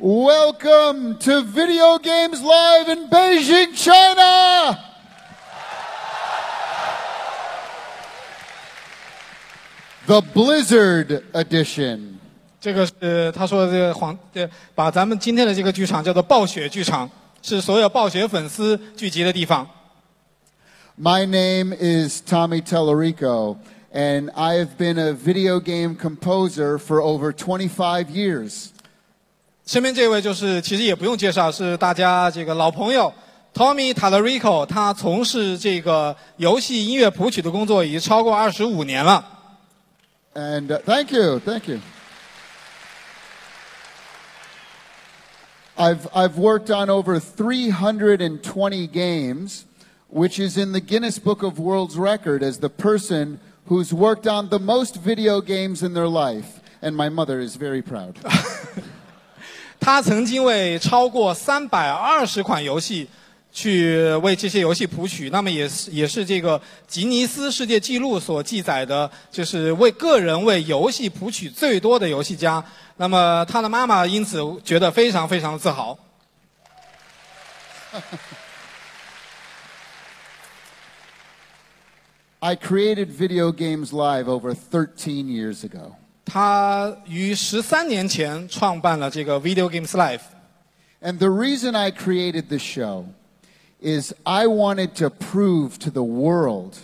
Welcome to Video Games Live in Beijing, China! The Blizzard Edition. 这个是他说的这个黄，呃，把咱们今天的这个剧场叫做暴雪剧场，是所有暴雪粉丝聚集的地方。My name is Tommy Tallarico, and I have been a video game composer for over 25 years. 身边这位就是其实也不用介绍，是大家这个老朋友 Tommy Tallarico，他从事这个游戏音乐谱曲的工作已经超过二十五年了。 And uh, thank you, thank you. I've, I've worked on over 320 games, which is in the Guinness Book of World's Record as the person who's worked on the most video games in their life. And my mother is very proud. 他曾经为超过三百二十款游戏去为这些游戏谱曲，那么也是也是这个吉尼斯世界纪录所记载的，就是为个人为游戏谱曲最多的游戏家。那么他的妈妈因此觉得非常非常的自豪。I created Video Games Live over 13 years ago. 他于十三年前创办了这个 Video Games Live。And the reason I created the show is I wanted to prove to the world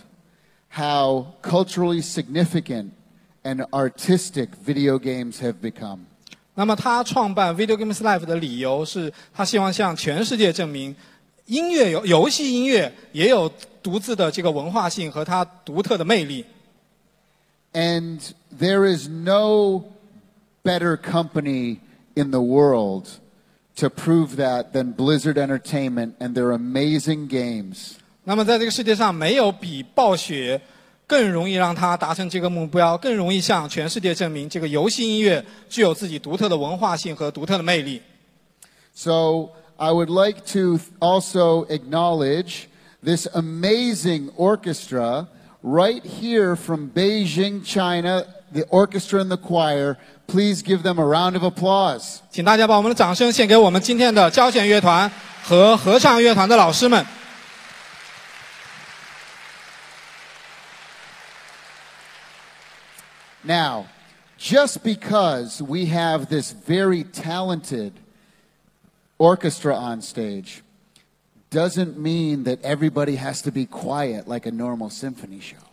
how culturally significant and artistic video games have become. 那么他创办 Video Games Live 的理由是他希望向全世界证明，音乐游游戏音乐也有独自的这个文化性和它独特的魅力。And there is no better company in the world to prove that than Blizzard Entertainment and their amazing games. 那么在这个世界上，没有比暴雪更容易让他达成这个目标，更容易向全世界证明，这个游戏音乐具有自己独特的文化性和独特的魅力。 So I would like to also acknowledge this amazing orchestra right here from Beijing, China, the orchestra and the choir. Please give them a round of applause. 请大家把我们的掌声献给我们今天的交响乐团和合唱乐团的老师们。 Now, just because we have this very talented orchestra on stage doesn't mean that everybody has to be quiet like a normal symphony show.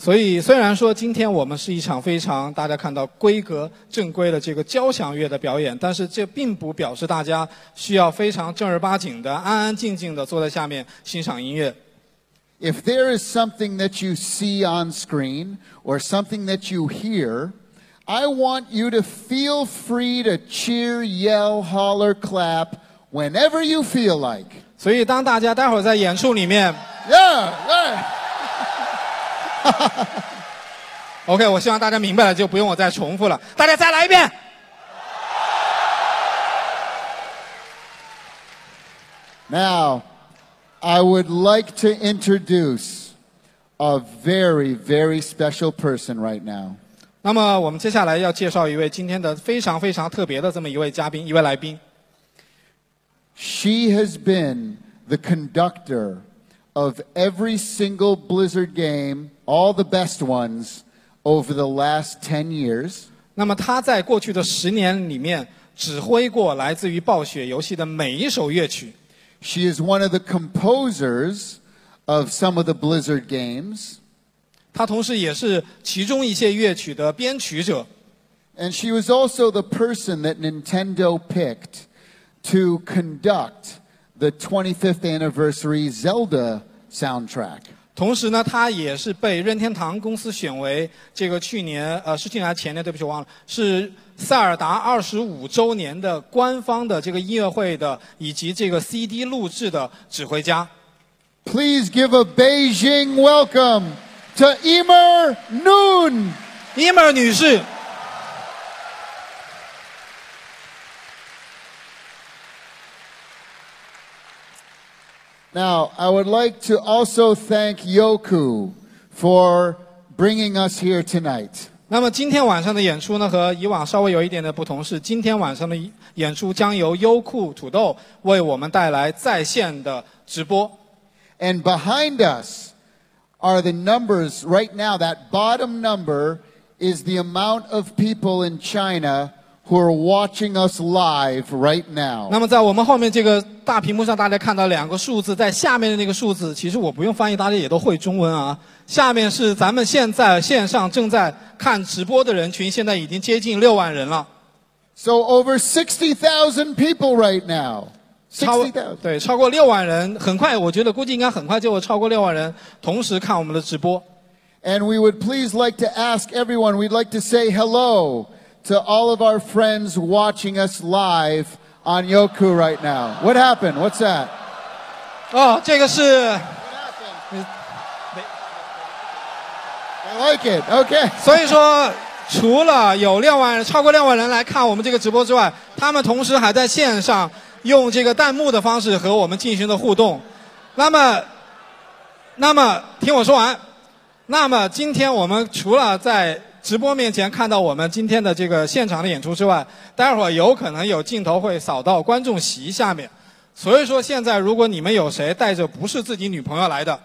所以，虽然说今天我们是一场非常大家看到规格正规的这个交响乐的表演，但是这并不表示大家需要非常正儿八经的、安安静静的坐在下面欣赏音乐。 If there is something that you see on screen or something that you hear, I want you to feel free to cheer, yell, holler, clap whenever you feel like. 所以，当大家待会儿在演出里面 Yeah, yeah. ，OK，我希望大家明白了，就不用我再重复了。大家再来一遍。 Now, I would like to introduce a very, very special person right now. 那么，我们接下来要介绍一位今天的非常非常特别的这么一位嘉宾，一位来宾。 She has been the conductor of every single Blizzard game, all the best ones, over the last 10 years. 那么他在过去的十年里面指挥过来自于暴雪游戏的每一首乐曲。 She is one of the composers of some of the Blizzard games. 他同时也是其中一些乐曲的编曲者。 And she was also the person that Nintendo picked to conduct the 25th anniversary Zelda soundtrack. 同时呢，他也是被任天堂公司选为这个去年呃是去年还是前年，对不起我忘了，是塞尔达二十五周年的官方的这个音乐会的以及这个 CD 录制的指挥家。Please give a Beijing welcome to Emer Noon，Emer 女士，Now, I would like to also thank Youku for bringing us here tonight. 那么今天晚上的演出呢，和以往稍微有一点的不同是，今天晚上的演出将由优酷土豆为我们带来在线的直播。And behind us are the numbers right now. That bottom number is the amount of people in China who are watching us live right now. 那么在我们后面这个大屏幕上，大家看到两个数字，在下面的那个数字，其实我不用翻译，大家也都会中文啊。下面是咱们现在线上正在看直播的人群，现在已经接近六万人了， So over 60,000 people right now. 超60,000. 对超过六万人，很快我觉得估计应该很快就会超过六万人同时看我们的直播。 And we would please like to ask everyone, we'd like to say hello To all of our friends watching us live on Yoku right now. What happened? What's that? 哦，这个是，I like it. Okay. 所以说除了有六万人超过六万人来看我们这个直播之外，他们同时还在线上用这个弹幕的方式和我们进行的互动。那么，那么听我说完。那么今天我们除了在直播面前看到我们今天的这个现场的演出之外，待会儿有可能有镜头会扫到观众席下面。所以说现在如果你们有谁带着不是自己女朋友来的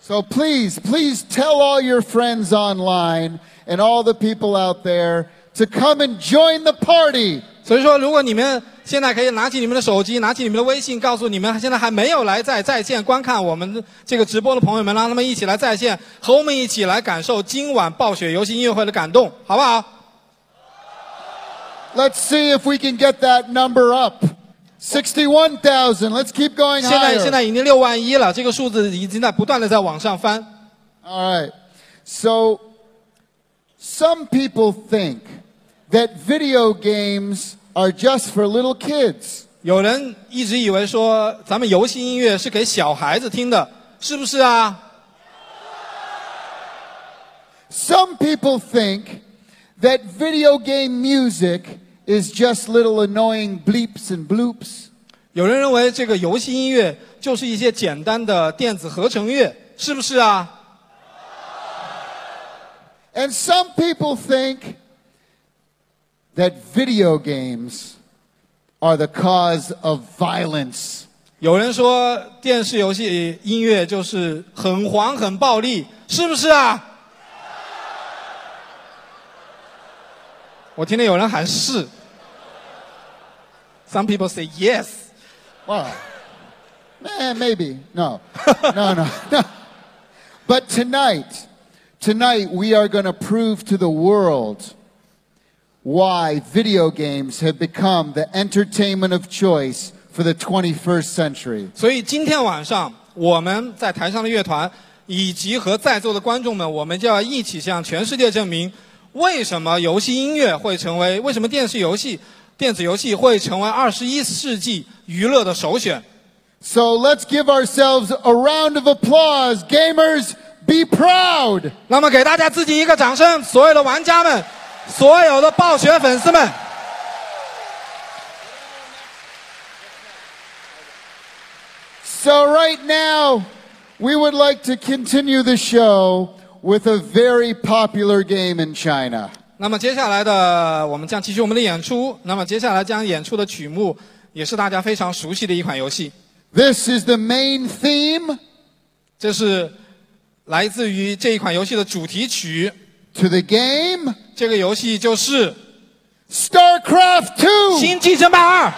，So please, please tell all your friends online and all the people out there to come and join the party. 所以说，如果你们现在可以拿起你们的手机，拿起你们的微信，告诉你们现在还没有来在在线观看我们这个直播的朋友们，让他们一起来在线，和我们一起来感受今晚暴雪游戏音乐会的感动，好不好？ Let's see if we can get that number up. 61,000. Let's keep going 现在 higher. 现在已经六万一了，这个数字已经在不断的在往上翻。 All right. So some people think that video games are just for little kids. 有人一直以为说咱们游戏音乐是给小孩子听的，是不是啊？ Some people think that video game music is just little annoying bleeps and bloops. 有人认为这个游戏音乐就是一些简单的电子合成乐，是不是啊？ And some people think that video games are the cause of violence. 有人说电视游戏音乐就是很黄很暴力，是不是啊？我听见有人喊是。Some people say yes。 Well, eh, maybe. No. No, no, no. But tonight, tonight we are going to prove to the world why video games have become the entertainment of choice for the 21st century. 所以今天晚上我们在台上的乐团以及和在座的观众们，我们就要一起向全世界证明，为什么游戏音乐会成为，为什么电视游戏、电子游戏会成为二十一世纪娱乐的首选。 So let's give ourselves a round of applause. Gamers, be proud. 那么给大家自己一个掌声，所有的玩家们， 所有的暴雪粉丝们。 So right now, we would like to continue the show with a very popular game in China. 那么接下来的，我们将继续我们的演出。那么接下来将演出的曲目也是大家非常熟悉的一款游戏， This is the main theme 这是来自于这一款游戏的主题曲。 to the game 这个游戏就是《StarCraft Two 星际争霸二》。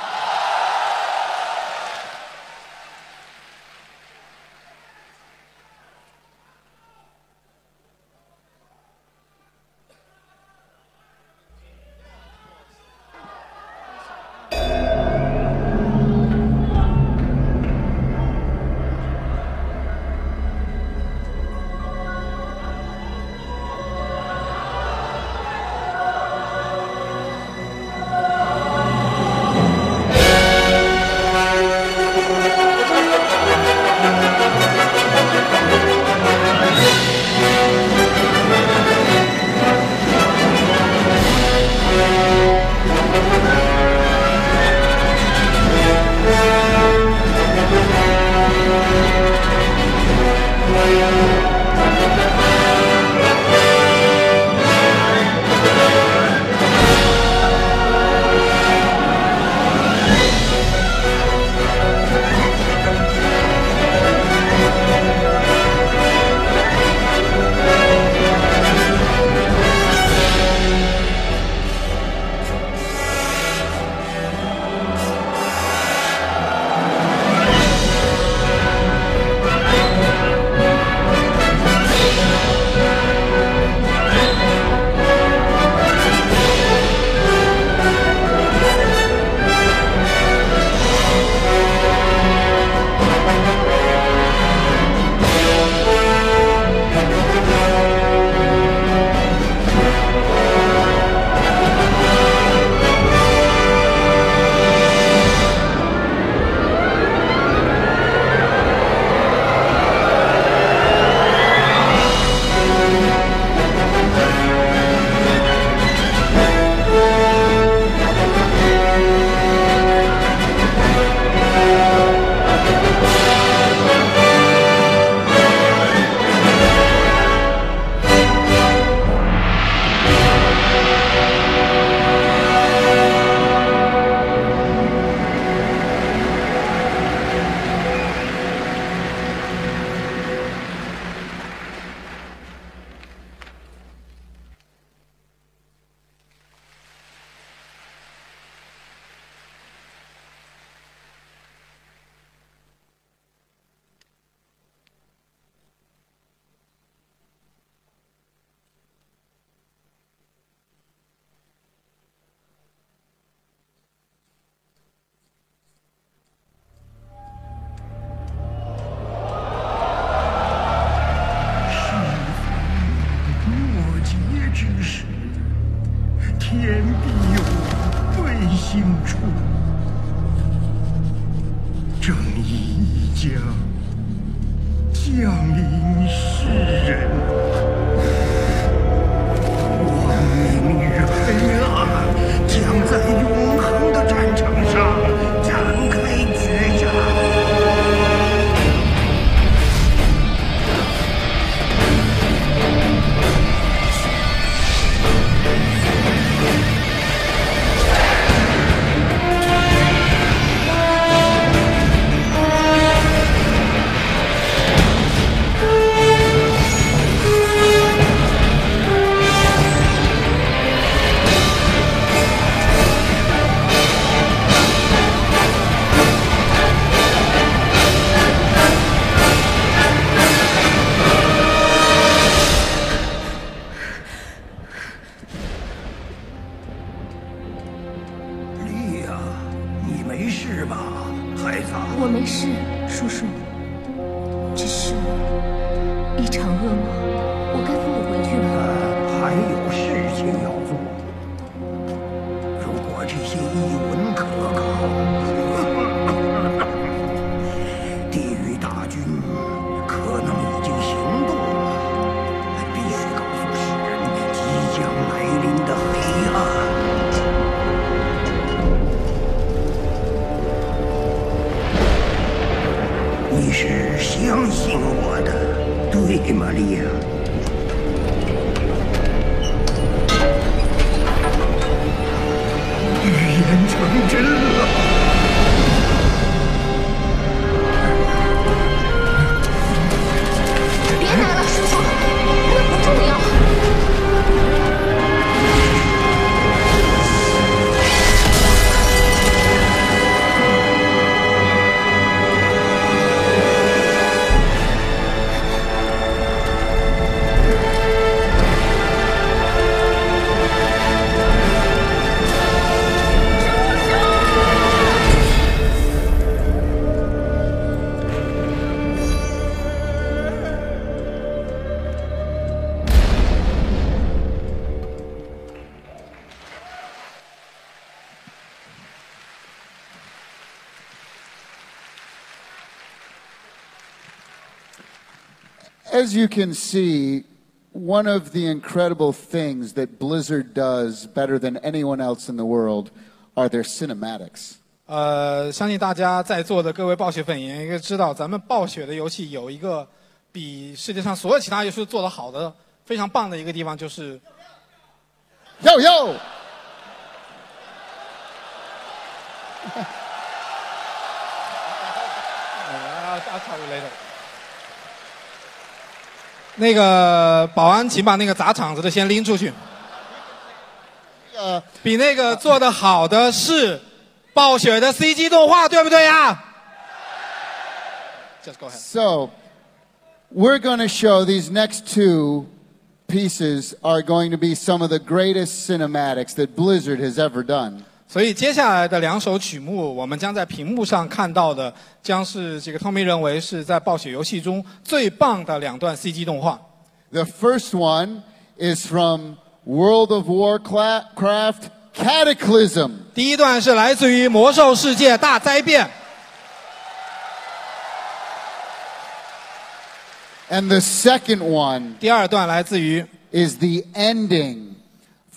As you can see, one of the incredible things that Blizzard does better than anyone else in the world are their cinematics. 呃，相信大家在座的各位暴雪粉也应该知道，咱们暴雪的游戏有一个比世界上所有其他游戏做得好的、非常棒的一个地方，就是。 Yo, yo! 那个保安，请把那个砸场子的先拎出去。呃，比那个做的好的是暴雪的 CG 动画，对不对呀？Just go ahead. So, we're going to show these next two pieces are going to be some of the greatest cinematics that Blizzard has ever done. 所以接下来的两首曲目，我们将在屏幕上看到的，将是这个 Tommy 认为是在暴雪游戏中最棒的两段 CG 动画。 The first one is from World of Warcraft Cataclysm. 第一段是来自于《魔兽世界大灾变》， And the second one 第二段来自于 is the ending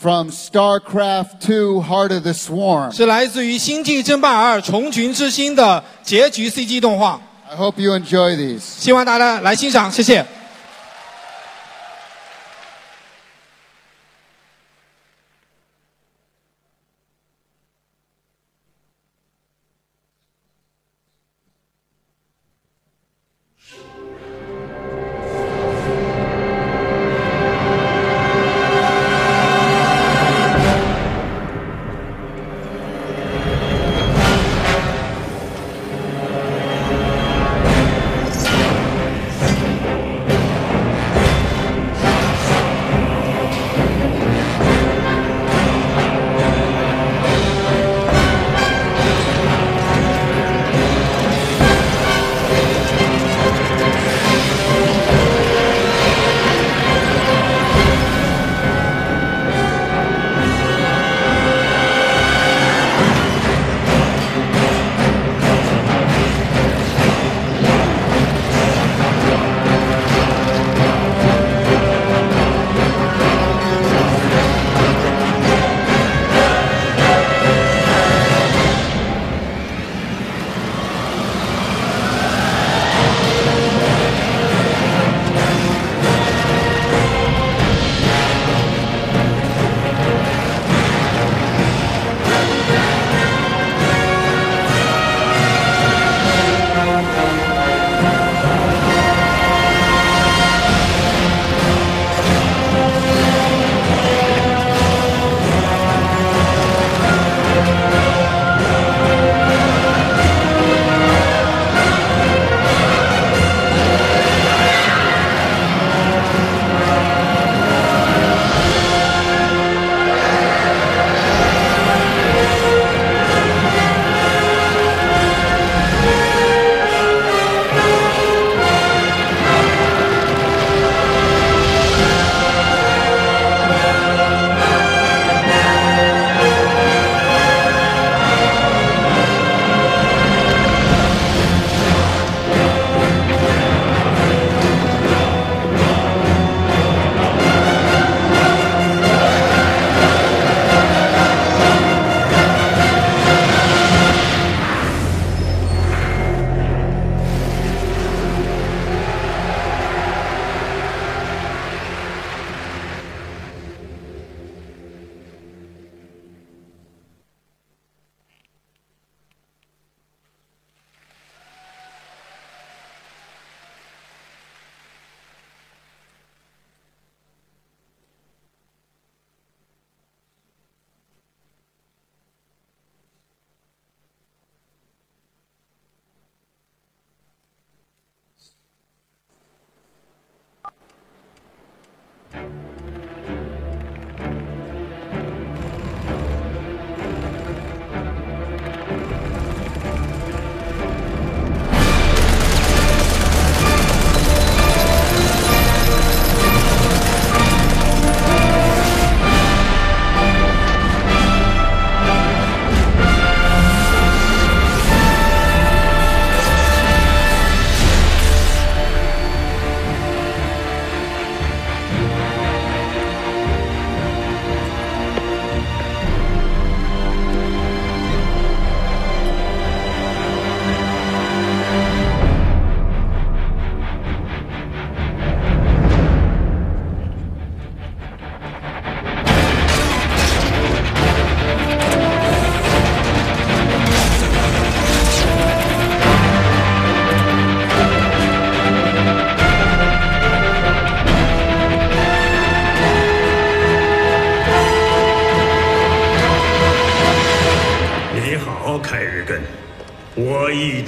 from StarCraft II Heart of the Swarm. 是来自于《星际争霸二：虫群之心》的结局 CG 动画。I hope you enjoy these. 希望大家来欣赏，谢谢。《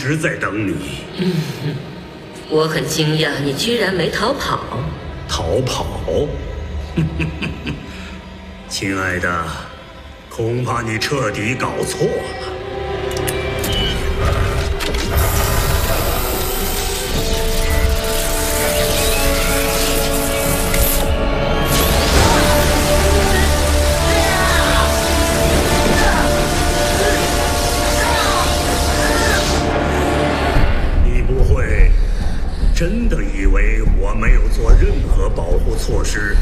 直在等你。我很惊讶，你居然没逃跑。逃跑？亲爱的，恐怕你彻底搞错了。真的以为我没有做任何保护措施，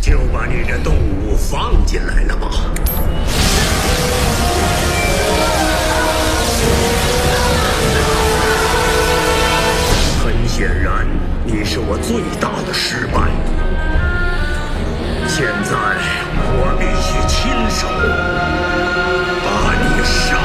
就把你这动物放进来了吧？很显然，你是我最大的失败。现在我必须亲手把你杀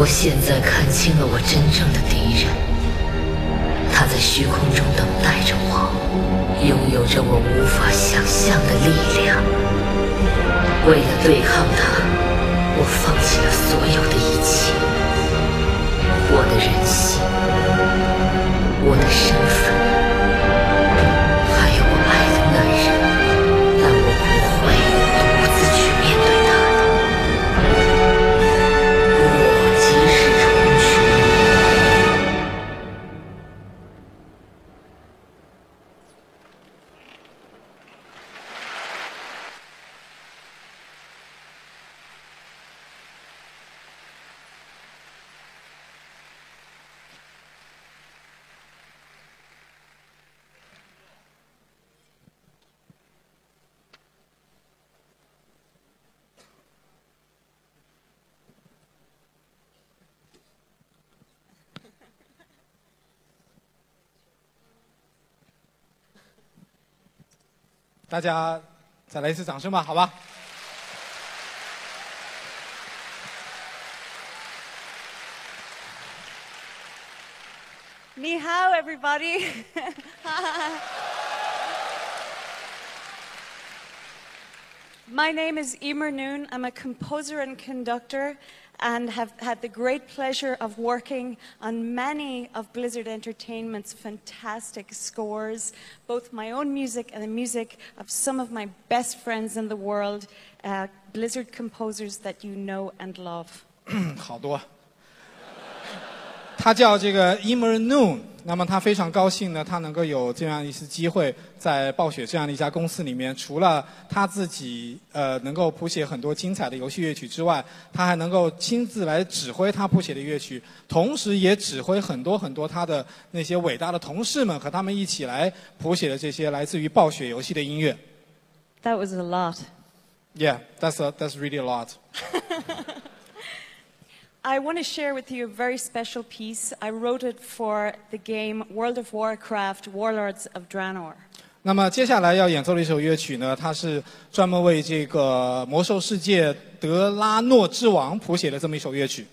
我现在看清了我真正的敌人，他在虚空中等待着我，拥有着我无法想象的力量。为了对抗他，我放弃了所有的一切，我的人性，我的身份，大家再来一次掌声吧，好吧？Ni hao, everybody. My name is Eimear Noone. I'm a composer and conductor and have had the great pleasure of working on many of Blizzard Entertainment's fantastic scores, both my own music and the music of some of my best friends in the world, uh, Blizzard composers that you know and love. 好多，他叫这个 Noone，那么他非常高兴呢，他能够有这样一次机会，在暴雪这样的一家公司里面，除了他自己呃能够谱写很多精彩的游戏乐曲之外，他还能够亲自来指挥他谱写的乐曲，同时也指挥很多很多他的那些伟大的同事们和他们一起来谱写的这些来自于暴雪游戏的音乐。That was a lot. Yeah, that's a, that's really a lot. I want to share with you a very special piece. I wrote it for the game World of Warcraft Warlords of Draenor. 那么接下来要演奏的一首乐曲呢，它是专门为这个《魔兽世界：德拉诺之王》谱写的这么一首乐曲。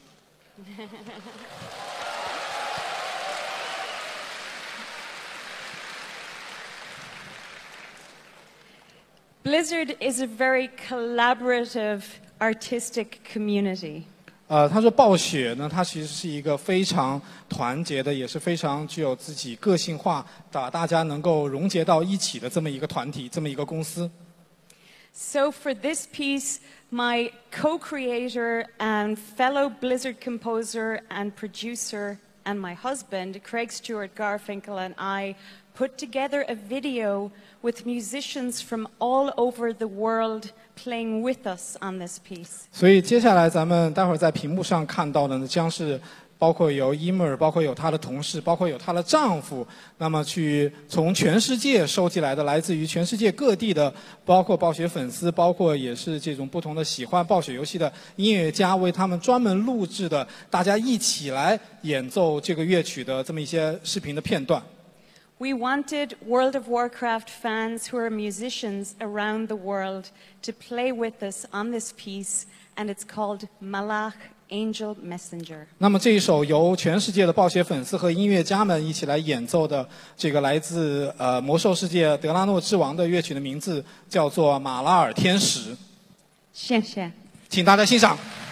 Blizzard is a very collaborative artistic community. 呃，他说暴雪呢，它其实是一个非常团结的，也是非常具有自己个性化，把大家能够溶结到一起的这么一个团体，这么一个公司。 So, for this piece, my co creator and fellow Blizzard composer and producer, and my husband, Craig Stewart Garfinkel, and I put together a video with musicians from all over the world playing with us on this piece. 所以接下来咱们待会儿在屏幕上看到的呢，将是包括有伊默尔，包括有她的同事，包括有她的丈夫，那么去从全世界收集来的，来自于全世界各地的，包括暴雪粉丝，包括也是这种不同的喜欢暴雪游戏的音乐家，为他们专门录制的，大家一起来演奏这个乐曲的这么一些视频的片段。We wanted World of Warcraft fans who are musicians around the world to play with us on this piece, and it's called Malach Angel Messenger. 那么这一首由全世界的暴雪粉丝和音乐家们一起来演奏的这个来自呃魔兽世界德拉诺之王的乐曲的名字叫做《马拉尔天使》，谢谢。请大家欣赏。「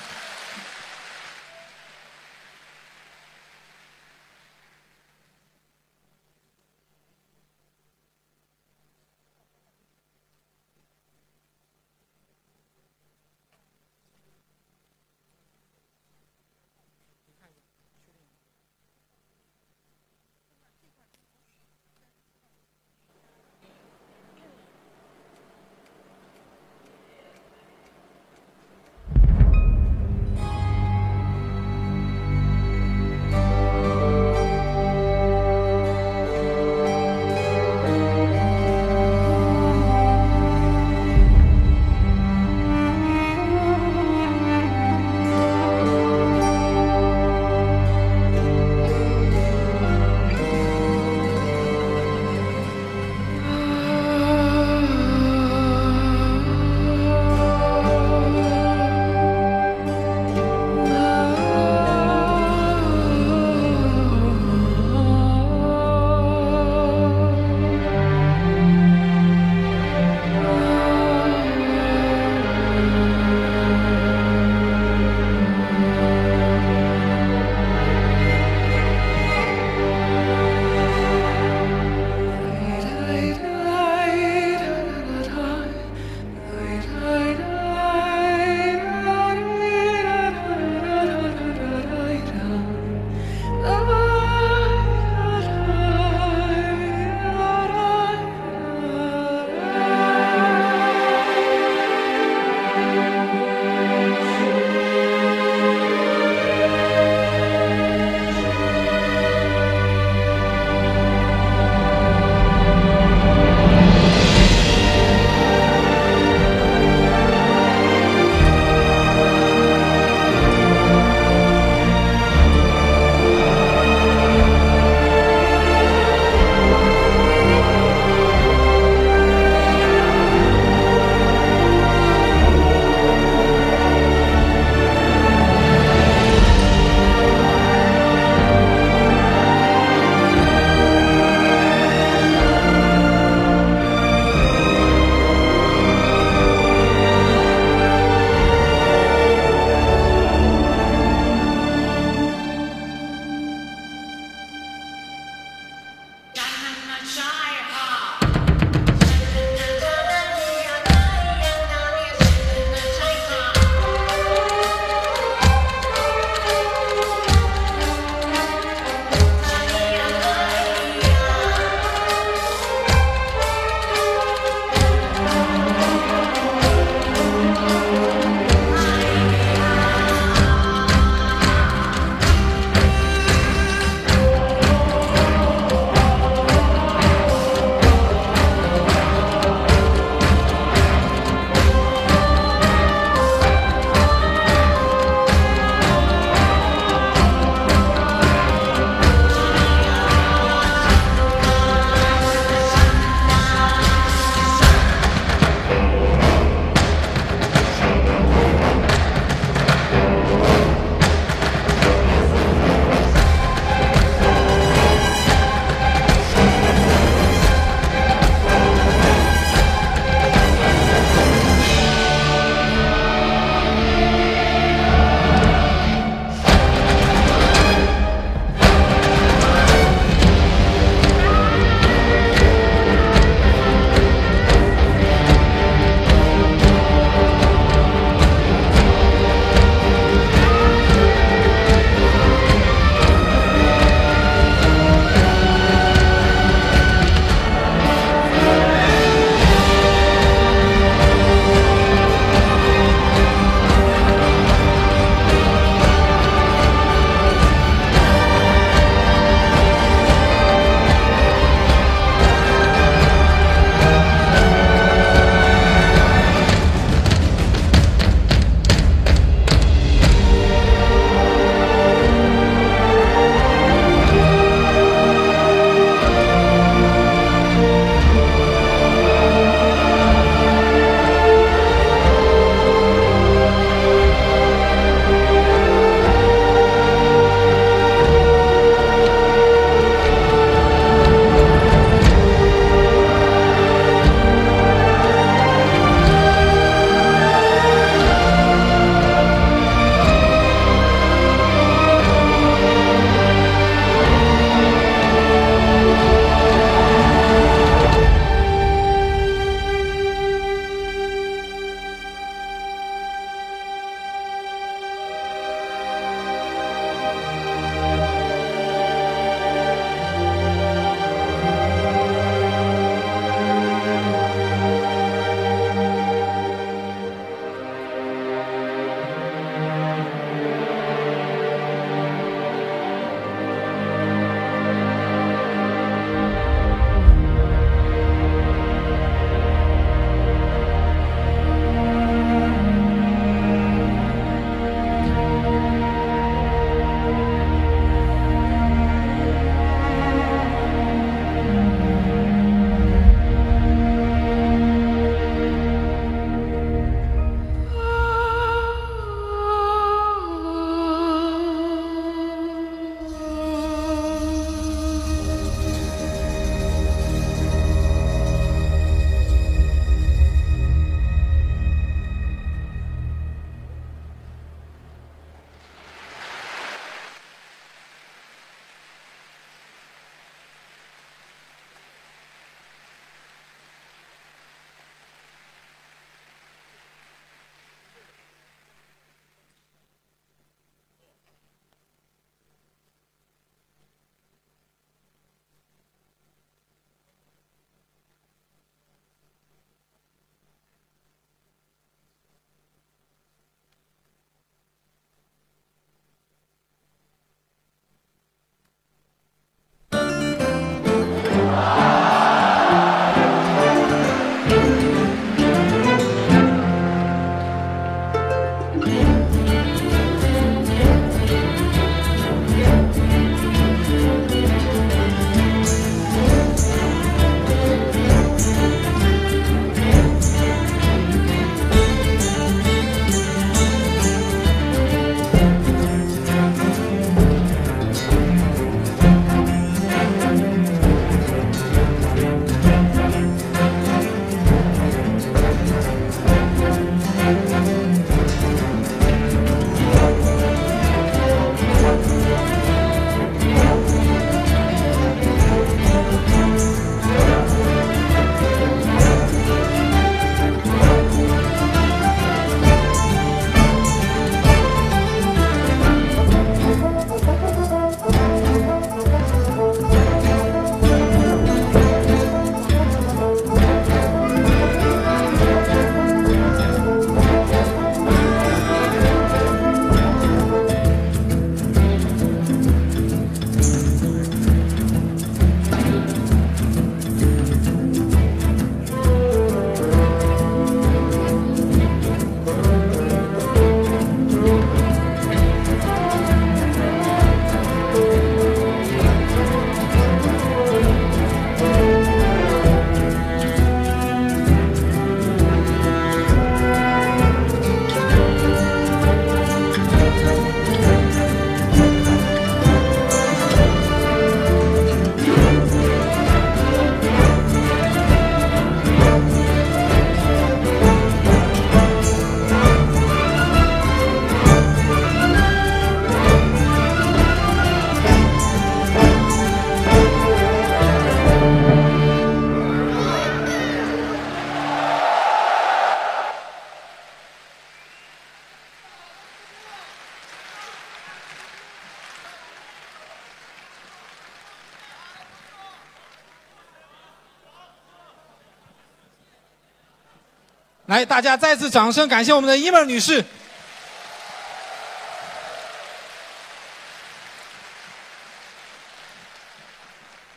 来，大家再次掌声感谢我们的伊门女士。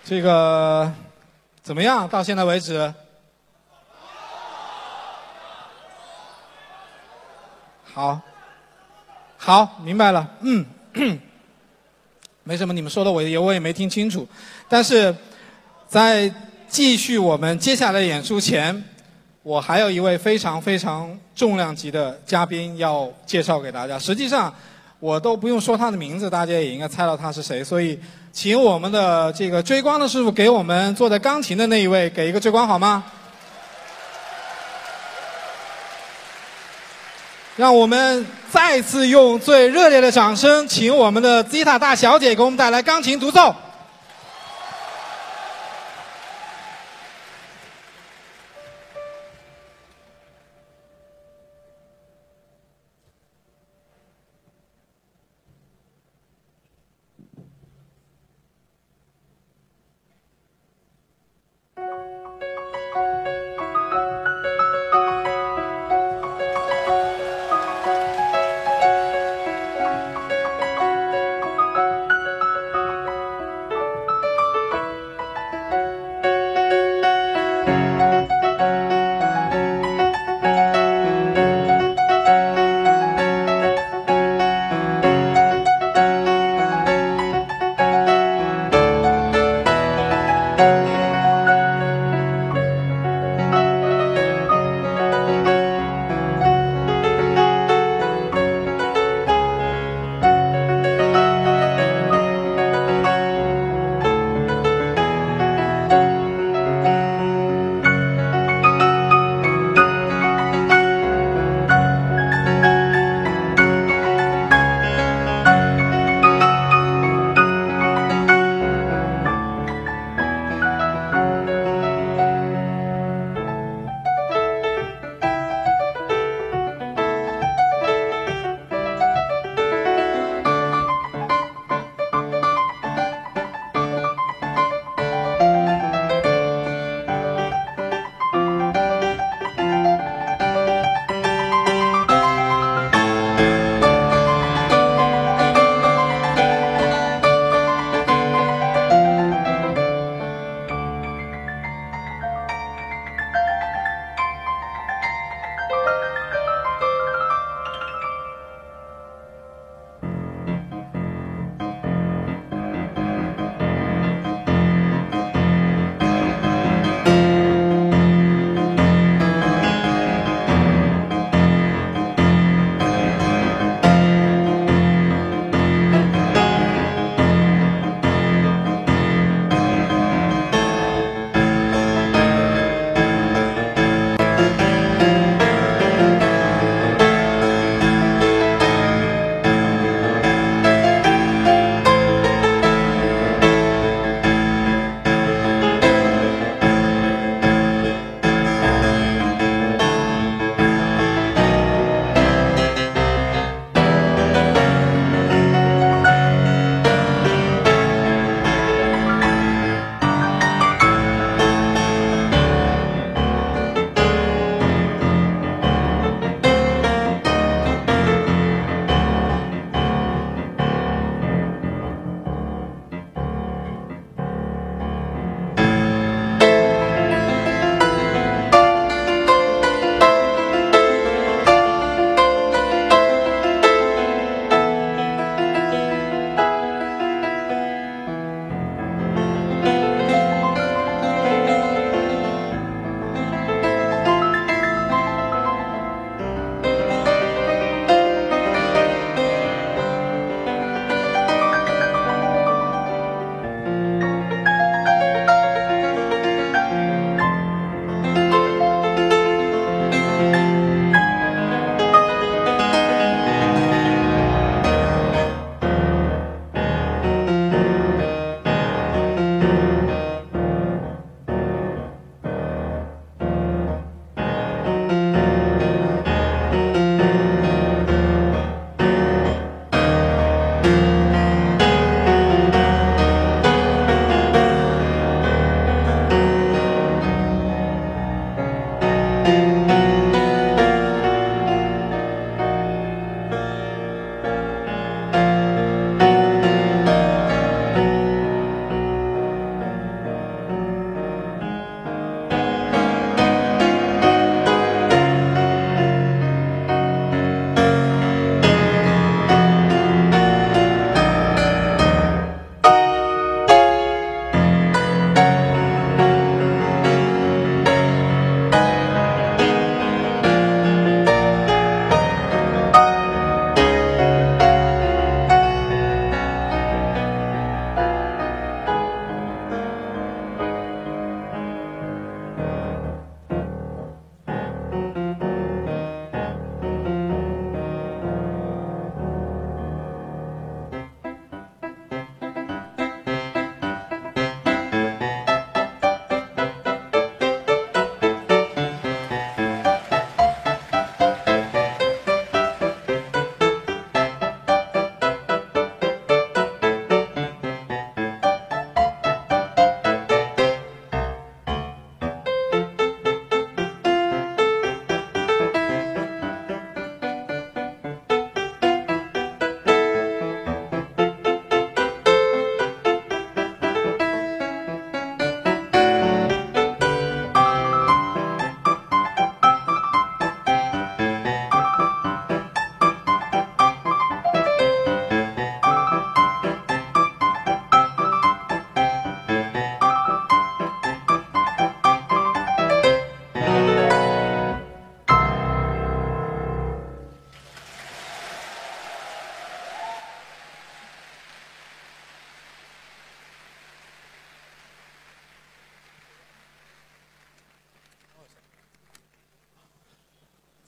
这个怎么样？到现在为止，好，好，明白了。嗯，没什么，你们说的我也我也没听清楚。但是在继续我们接下来演出前，我还有一位非常非常重量级的嘉宾要介绍给大家。实际上，我都不用说他的名字，大家也应该猜到他是谁。所以，请我们的这个追光的师傅给我们坐在钢琴的那一位给一个追光好吗？让我们再次用最热烈的掌声，请我们的 Zita 大小姐给我们带来钢琴独奏。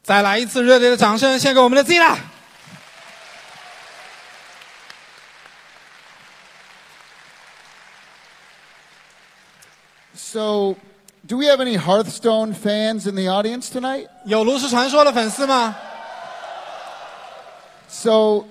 再来一次热烈的掌声，献给我们的 Zila。 So, do we have any Hearthstone fans in the audience tonight? 有炉石传说的粉丝吗？ So,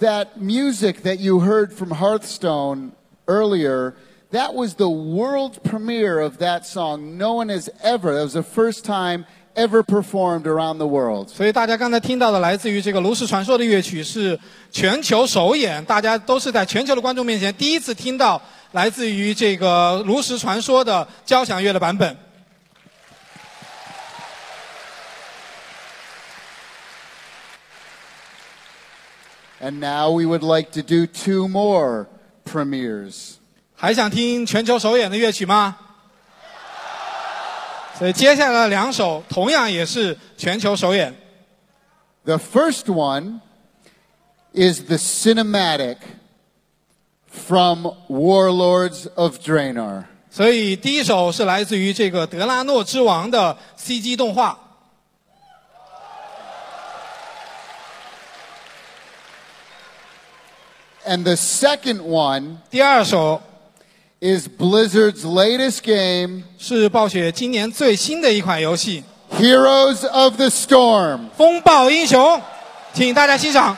that music that you heard from Hearthstone earlier, that was the world premiere of that song. No one has ever, that was the first time ever performed around the world. 所以大家刚才听到的来自于这个炉石传说的乐曲是全球首演，大家都是在全球的观众面前第一次听到来自于这个炉石传说的交响乐的版本。 And now we would like to do two more premieres. 还想听全球首演的乐曲吗？ 所以接下来的两首同样也是全球首演。 The first one is the cinematic from Warlords of Draenor. 所以第一首是来自于这个德拉诺之王的 CG 动画， And the second one 第二首 is Blizzard's latest game, 是暴雪今年最新的一款游戏 Heroes of the Storm.《风暴英雄》，请大家欣赏。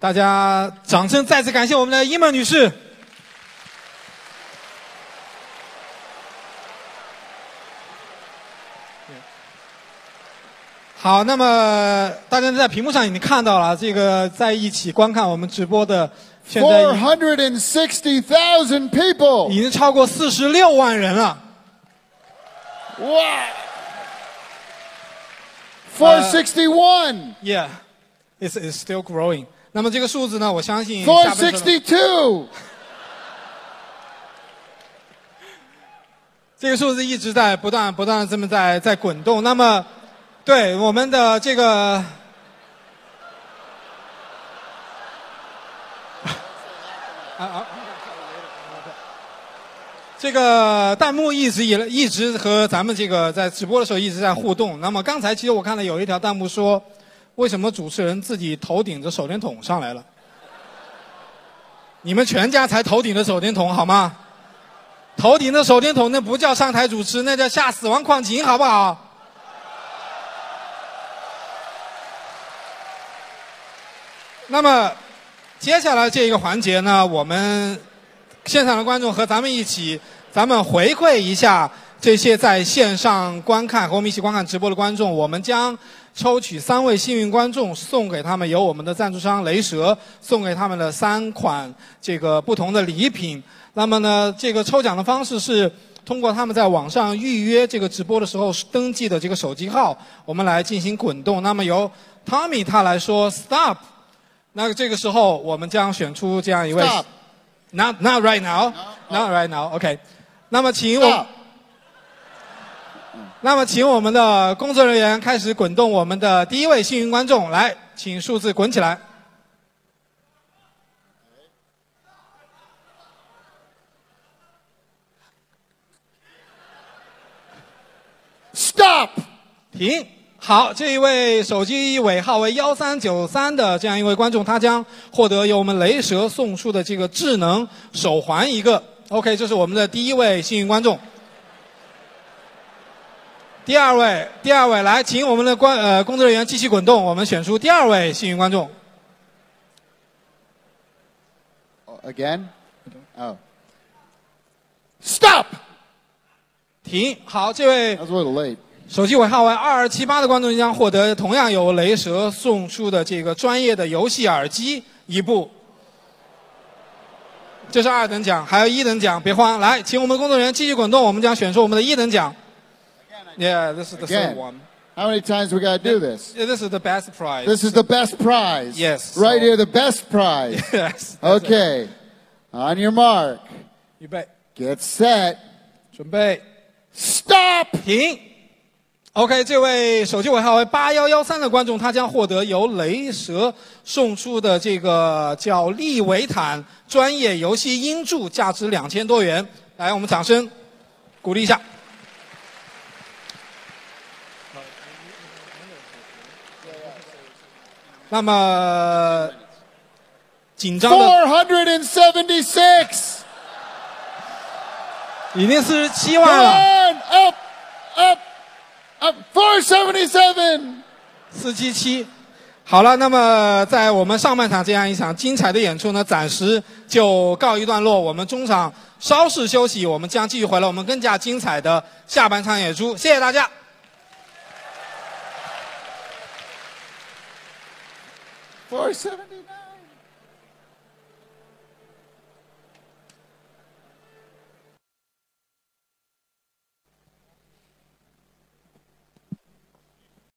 大家掌声再次感谢我们的伊梦女士。好，那么大家在屏幕上已经看到了，这个在一起观看我们直播的，现在已460,000 people. 已经超过四十六万人了。Wow. 461. Yeah, it's it's still growing. 那么这个数字呢，我相信下半时候 462. 这个数字一直在不断不断的这么在在滚动。那么，对我们的这个。啊啊！这个弹幕一直以来一直和咱们这个在直播的时候一直在互动。那么刚才其实我看到有一条弹幕说，为什么主持人自己头顶着手电筒上来了？你们全家才头顶着手电筒好吗？头顶着手电筒那不叫上台主持，那叫下死亡矿井，好不好？那么接下来这一个环节呢，我们现场的观众和咱们一起，咱们回馈一下这些在线上观看和我们一起观看直播的观众，我们将抽取三位幸运观众，送给他们由我们的赞助商雷蛇送给他们的三款这个不同的礼品。那么呢，这个抽奖的方式是通过他们在网上预约这个直播的时候登记的这个手机号，我们来进行滚动。那么由 Tommy 他来说 Stop，那这个时候我们将选出这样一位 Stop. Not not right now, not right now. OK，那么请我.那么请我们的工作人员开始滚动我们的第一位幸运观众，来，请数字滚起来。Stop. 停。好，这一位手机尾号为幺三九三的这样一位观众，他将获得由我们雷蛇送出的这个智能手环一个。OK，这是我们的第一位幸运观众。第二位，第二位，来，请我们的观呃工作人员继续滚动，我们选出第二位幸运观众。Again? Oh. Stop. 停。好，这位 That was a little late. 手机尾号为二二七八的观众将获得同样由雷蛇送出的这个专业的游戏耳机一部。这是二等奖，还有一等奖，别慌，来，请我们工作人员继续滚动，我们将选出我们的一等奖。Yeah, this is the third Again. one. How many times we got to do this? Yeah, this is the best prize. This is the best prize. Yes. Right So- here, the best prize. yes. Okay. On your mark. 预备， Get set. 准备， Stop. 停。OK，这位手机尾号为八幺幺三的观众，他将获得由雷蛇送出的这个叫利维坦专业游戏音柱，价值两千多元。来，我们掌声鼓励一下。 那么紧张的 Four hundred and seventy six，已经四十七万了。Up. Up. Up. 477. 四七七。好了，那么在我们上半场这样一场精彩的演出呢，暂时就告一段落。我们中场稍事休息，我们将继续回来，我们更加精彩的下半场演出。谢谢大家。477.